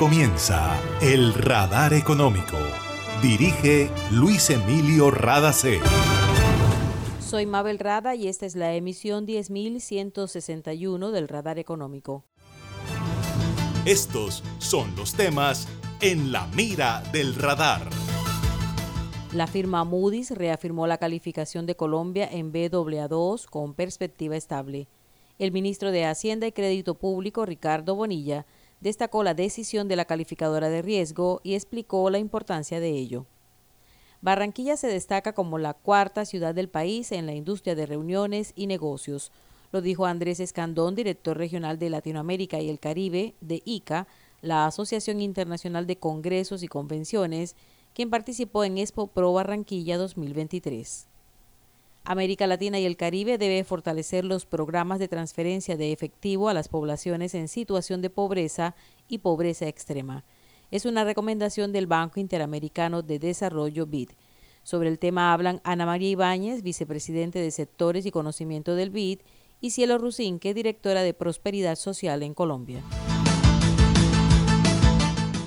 comienza El Radar Económico. Dirige Luis Emilio Radacé. Soy Mabel Rada y esta es la emisión 10161 del Radar Económico. Estos son los temas en la mira del radar. La firma Moody's reafirmó la calificación de Colombia en BAA2 con perspectiva estable. El ministro de Hacienda y Crédito Público, Ricardo Bonilla, destacó la decisión de la calificadora de riesgo y explicó la importancia de ello. Barranquilla se destaca como la cuarta ciudad del país en la industria de reuniones y negocios, lo dijo Andrés Escandón, director regional de Latinoamérica y el Caribe de ICA, la Asociación Internacional de Congresos y Convenciones, quien participó en Expo Pro Barranquilla 2023. América Latina y el Caribe debe fortalecer los programas de transferencia de efectivo a las poblaciones en situación de pobreza y pobreza extrema. Es una recomendación del Banco Interamericano de Desarrollo BID. Sobre el tema hablan Ana María Ibáñez, vicepresidente de Sectores y Conocimiento del BID, y Cielo Rusinque, directora de Prosperidad Social en Colombia.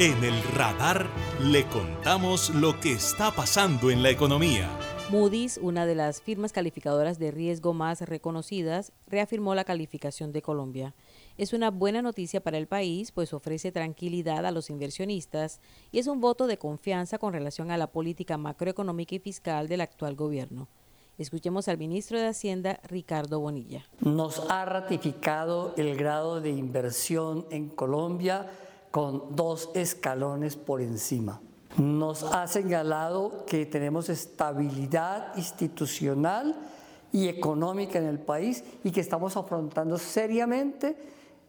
En el radar le contamos lo que está pasando en la economía. Moody's, una de las firmas calificadoras de riesgo más reconocidas, reafirmó la calificación de Colombia. Es una buena noticia para el país, pues ofrece tranquilidad a los inversionistas y es un voto de confianza con relación a la política macroeconómica y fiscal del actual gobierno. Escuchemos al ministro de Hacienda, Ricardo Bonilla. Nos ha ratificado el grado de inversión en Colombia con dos escalones por encima. Nos ha señalado que tenemos estabilidad institucional y económica en el país y que estamos afrontando seriamente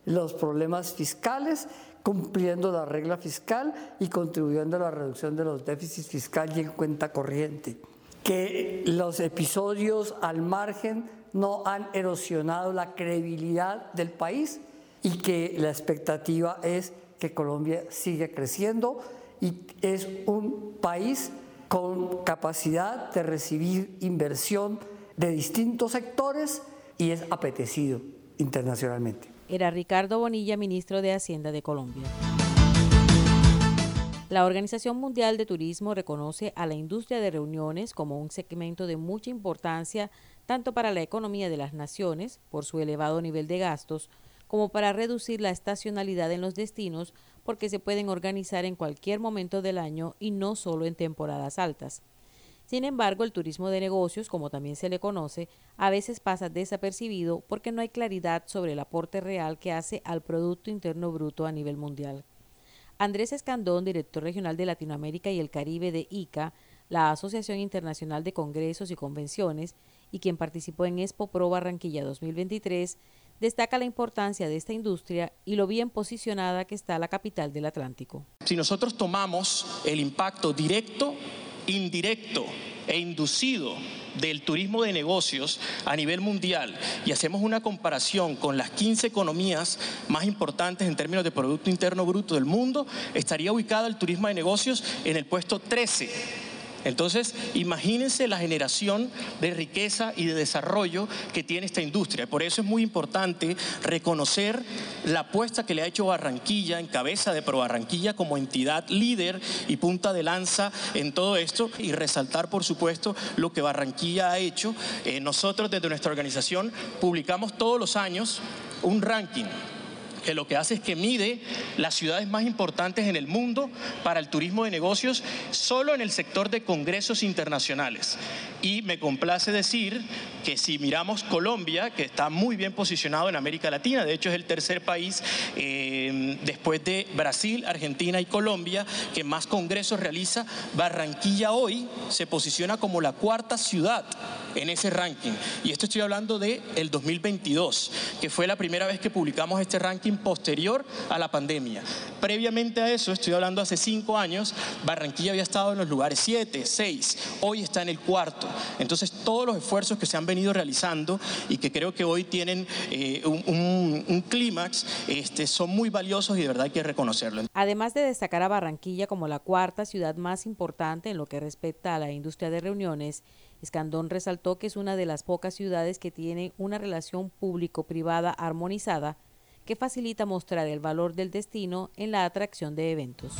los problemas fiscales, cumpliendo la regla fiscal y contribuyendo a la reducción de los déficits fiscales y en cuenta corriente. Que los episodios al margen no han erosionado la credibilidad del país y que la expectativa es que Colombia sigue creciendo y es un país con capacidad de recibir inversión de distintos sectores y es apetecido internacionalmente. Era Ricardo Bonilla, ministro de Hacienda de Colombia. La Organización Mundial de Turismo reconoce a la industria de reuniones como un segmento de mucha importancia tanto para la economía de las naciones, por su elevado nivel de gastos, como para reducir la estacionalidad en los destinos porque se pueden organizar en cualquier momento del año y no solo en temporadas altas. Sin embargo, el turismo de negocios, como también se le conoce, a veces pasa desapercibido porque no hay claridad sobre el aporte real que hace al Producto Interno Bruto a nivel mundial. Andrés Escandón, director regional de Latinoamérica y el Caribe de ICA, la Asociación Internacional de Congresos y Convenciones, y quien participó en Expo Pro Barranquilla 2023, destaca la importancia de esta industria y lo bien posicionada que está la capital del Atlántico. Si nosotros tomamos el impacto directo, indirecto e inducido del turismo de negocios a nivel mundial y hacemos una comparación con las 15 economías más importantes en términos de Producto Interno Bruto del mundo, estaría ubicado el turismo de negocios en el puesto 13 entonces, imagínense la generación de riqueza y de desarrollo que tiene esta industria. Por eso es muy importante reconocer la apuesta que le ha hecho Barranquilla en cabeza de Pro Barranquilla como entidad líder y punta de lanza en todo esto y resaltar, por supuesto, lo que Barranquilla ha hecho. Eh, nosotros desde nuestra organización publicamos todos los años un ranking que lo que hace es que mide las ciudades más importantes en el mundo para el turismo de negocios solo en el sector de congresos internacionales. Y me complace decir que si miramos Colombia, que está muy bien posicionado en América Latina, de hecho es el tercer país eh, después de Brasil, Argentina y Colombia que más congresos realiza, Barranquilla hoy se posiciona como la cuarta ciudad en ese ranking. Y esto estoy hablando de el 2022, que fue la primera vez que publicamos este ranking posterior a la pandemia. Previamente a eso, estoy hablando hace cinco años, Barranquilla había estado en los lugares 7, 6, hoy está en el cuarto. Entonces, todos los esfuerzos que se han venido realizando y que creo que hoy tienen eh, un, clímax, este, son muy valiosos y de verdad hay que reconocerlo. Además de destacar a Barranquilla como la cuarta ciudad más importante en lo que respecta a la industria de reuniones, Escandón resaltó que es una de las pocas ciudades que tiene una relación público-privada armonizada que facilita mostrar el valor del destino en la atracción de eventos.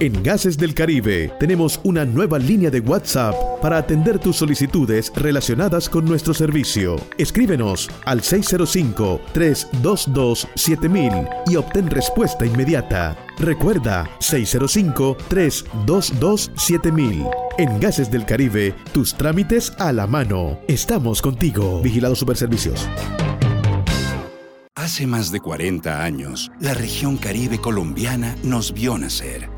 En Gases del Caribe tenemos una nueva línea de WhatsApp para atender tus solicitudes relacionadas con nuestro servicio. Escríbenos al 605-322-7000 y obtén respuesta inmediata. Recuerda 605-322-7000. En Gases del Caribe, tus trámites a la mano. Estamos contigo. Vigilado Superservicios. Hace más de 40 años, la región caribe colombiana nos vio nacer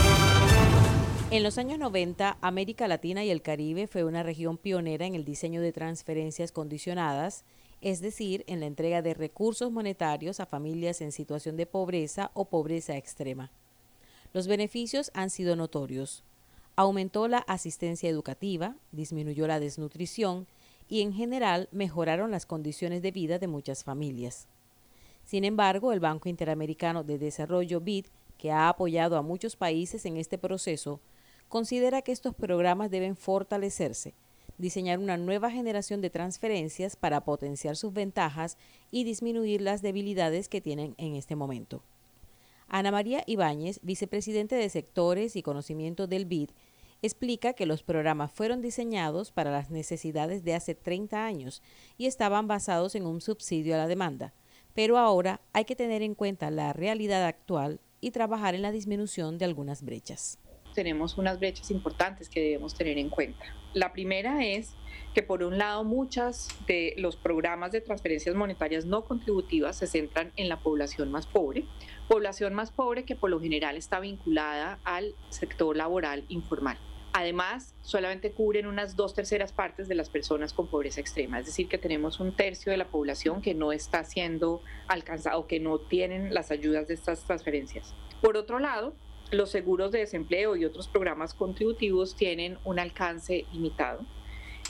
En los años 90, América Latina y el Caribe fue una región pionera en el diseño de transferencias condicionadas, es decir, en la entrega de recursos monetarios a familias en situación de pobreza o pobreza extrema. Los beneficios han sido notorios. Aumentó la asistencia educativa, disminuyó la desnutrición y en general mejoraron las condiciones de vida de muchas familias. Sin embargo, el Banco Interamericano de Desarrollo BID, que ha apoyado a muchos países en este proceso, considera que estos programas deben fortalecerse, diseñar una nueva generación de transferencias para potenciar sus ventajas y disminuir las debilidades que tienen en este momento. Ana María Ibáñez, vicepresidente de Sectores y Conocimiento del BID, explica que los programas fueron diseñados para las necesidades de hace 30 años y estaban basados en un subsidio a la demanda, pero ahora hay que tener en cuenta la realidad actual y trabajar en la disminución de algunas brechas tenemos unas brechas importantes que debemos tener en cuenta. La primera es que por un lado muchas de los programas de transferencias monetarias no contributivas se centran en la población más pobre, población más pobre que por lo general está vinculada al sector laboral informal. Además, solamente cubren unas dos terceras partes de las personas con pobreza extrema, es decir, que tenemos un tercio de la población que no está siendo alcanzado, que no tienen las ayudas de estas transferencias. Por otro lado, los seguros de desempleo y otros programas contributivos tienen un alcance limitado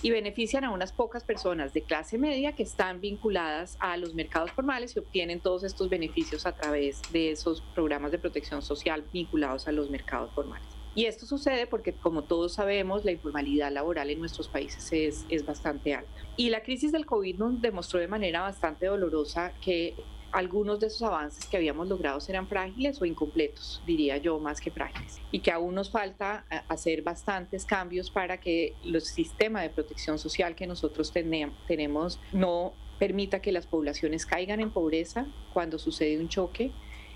y benefician a unas pocas personas de clase media que están vinculadas a los mercados formales y obtienen todos estos beneficios a través de esos programas de protección social vinculados a los mercados formales. Y esto sucede porque, como todos sabemos, la informalidad laboral en nuestros países es, es bastante alta. Y la crisis del COVID nos demostró de manera bastante dolorosa que algunos de esos avances que habíamos logrado eran frágiles o incompletos, diría yo, más que frágiles, y que aún nos falta eh, hacer bastantes cambios para que el sistema de protección social que nosotros tenemos no permita que las poblaciones caigan en pobreza cuando sucede un choque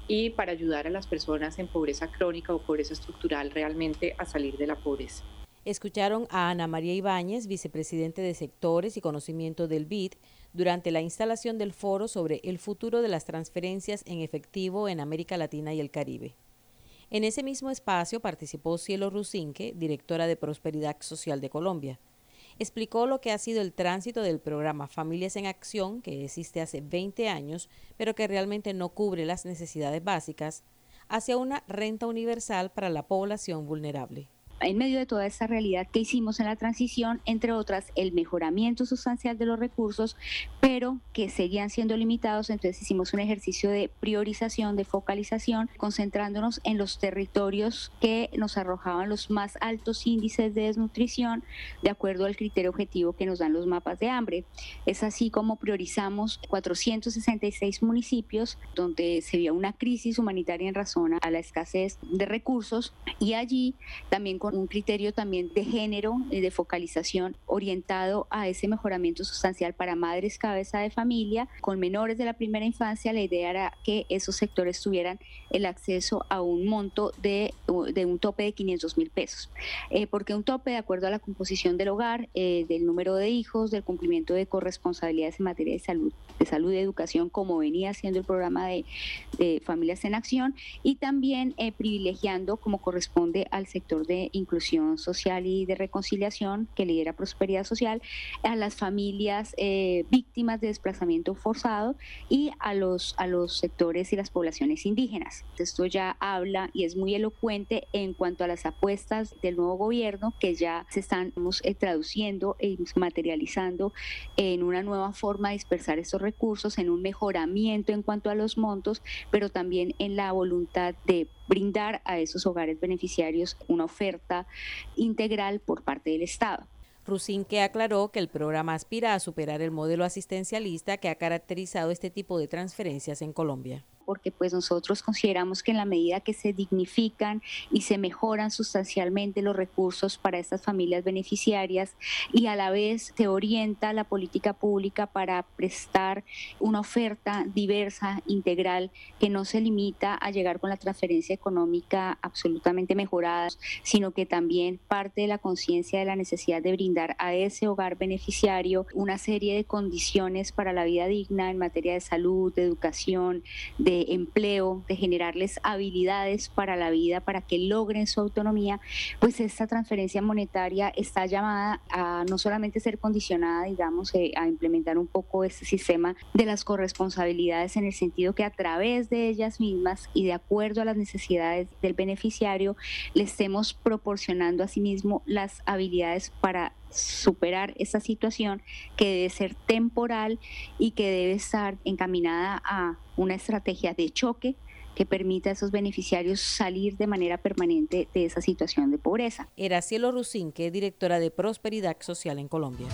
y para ayudar a las personas en pobreza crónica o pobreza estructural realmente a salir de la pobreza. Escucharon a Ana María Ibáñez, vicepresidente de Sectores y Conocimiento del BID, durante la instalación del foro sobre el futuro de las transferencias en efectivo en América Latina y el Caribe. En ese mismo espacio participó Cielo Rusinque, directora de Prosperidad Social de Colombia. Explicó lo que ha sido el tránsito del programa Familias en Acción, que existe hace 20 años, pero que realmente no cubre las necesidades básicas, hacia una renta universal para la población vulnerable. En medio de toda esta realidad que hicimos en la transición, entre otras, el mejoramiento sustancial de los recursos, pero que seguían siendo limitados. Entonces hicimos un ejercicio de priorización, de focalización, concentrándonos en los territorios que nos arrojaban los más altos índices de desnutrición de acuerdo al criterio objetivo que nos dan los mapas de hambre. Es así como priorizamos 466 municipios donde se vio una crisis humanitaria en razón a la escasez de recursos y allí también con un criterio también de género, de focalización orientado a ese mejoramiento sustancial para madres cabeza de familia con menores de la primera infancia. La idea era que esos sectores tuvieran el acceso a un monto de, de un tope de 500 mil pesos. Eh, porque un tope de acuerdo a la composición del hogar, eh, del número de hijos, del cumplimiento de corresponsabilidades en materia de salud, de salud y educación, como venía haciendo el programa de, de Familias en Acción, y también eh, privilegiando, como corresponde al sector de inclusión social y de reconciliación que lidera Prosperidad Social, a las familias eh, víctimas de desplazamiento forzado y a los, a los sectores y las poblaciones indígenas. Esto ya habla y es muy elocuente en cuanto a las apuestas del nuevo gobierno que ya se están eh, traduciendo y materializando en una nueva forma de dispersar estos recursos, en un mejoramiento en cuanto a los montos, pero también en la voluntad de brindar a esos hogares beneficiarios una oferta integral por parte del Estado. Rusinque aclaró que el programa aspira a superar el modelo asistencialista que ha caracterizado este tipo de transferencias en Colombia porque pues nosotros consideramos que en la medida que se dignifican y se mejoran sustancialmente los recursos para estas familias beneficiarias y a la vez se orienta la política pública para prestar una oferta diversa, integral, que no se limita a llegar con la transferencia económica absolutamente mejorada, sino que también parte de la conciencia de la necesidad de brindar a ese hogar beneficiario una serie de condiciones para la vida digna en materia de salud, de educación, de empleo, de generarles habilidades para la vida, para que logren su autonomía, pues esta transferencia monetaria está llamada a no solamente ser condicionada, digamos, eh, a implementar un poco este sistema de las corresponsabilidades en el sentido que a través de ellas mismas y de acuerdo a las necesidades del beneficiario, le estemos proporcionando a sí mismo las habilidades para superar esa situación que debe ser temporal y que debe estar encaminada a una estrategia de choque que permita a esos beneficiarios salir de manera permanente de esa situación de pobreza. Era Cielo Rusinque, directora de Prosperidad Social en Colombia.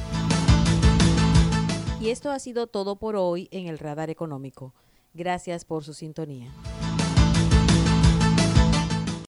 Y esto ha sido todo por hoy en el Radar Económico. Gracias por su sintonía.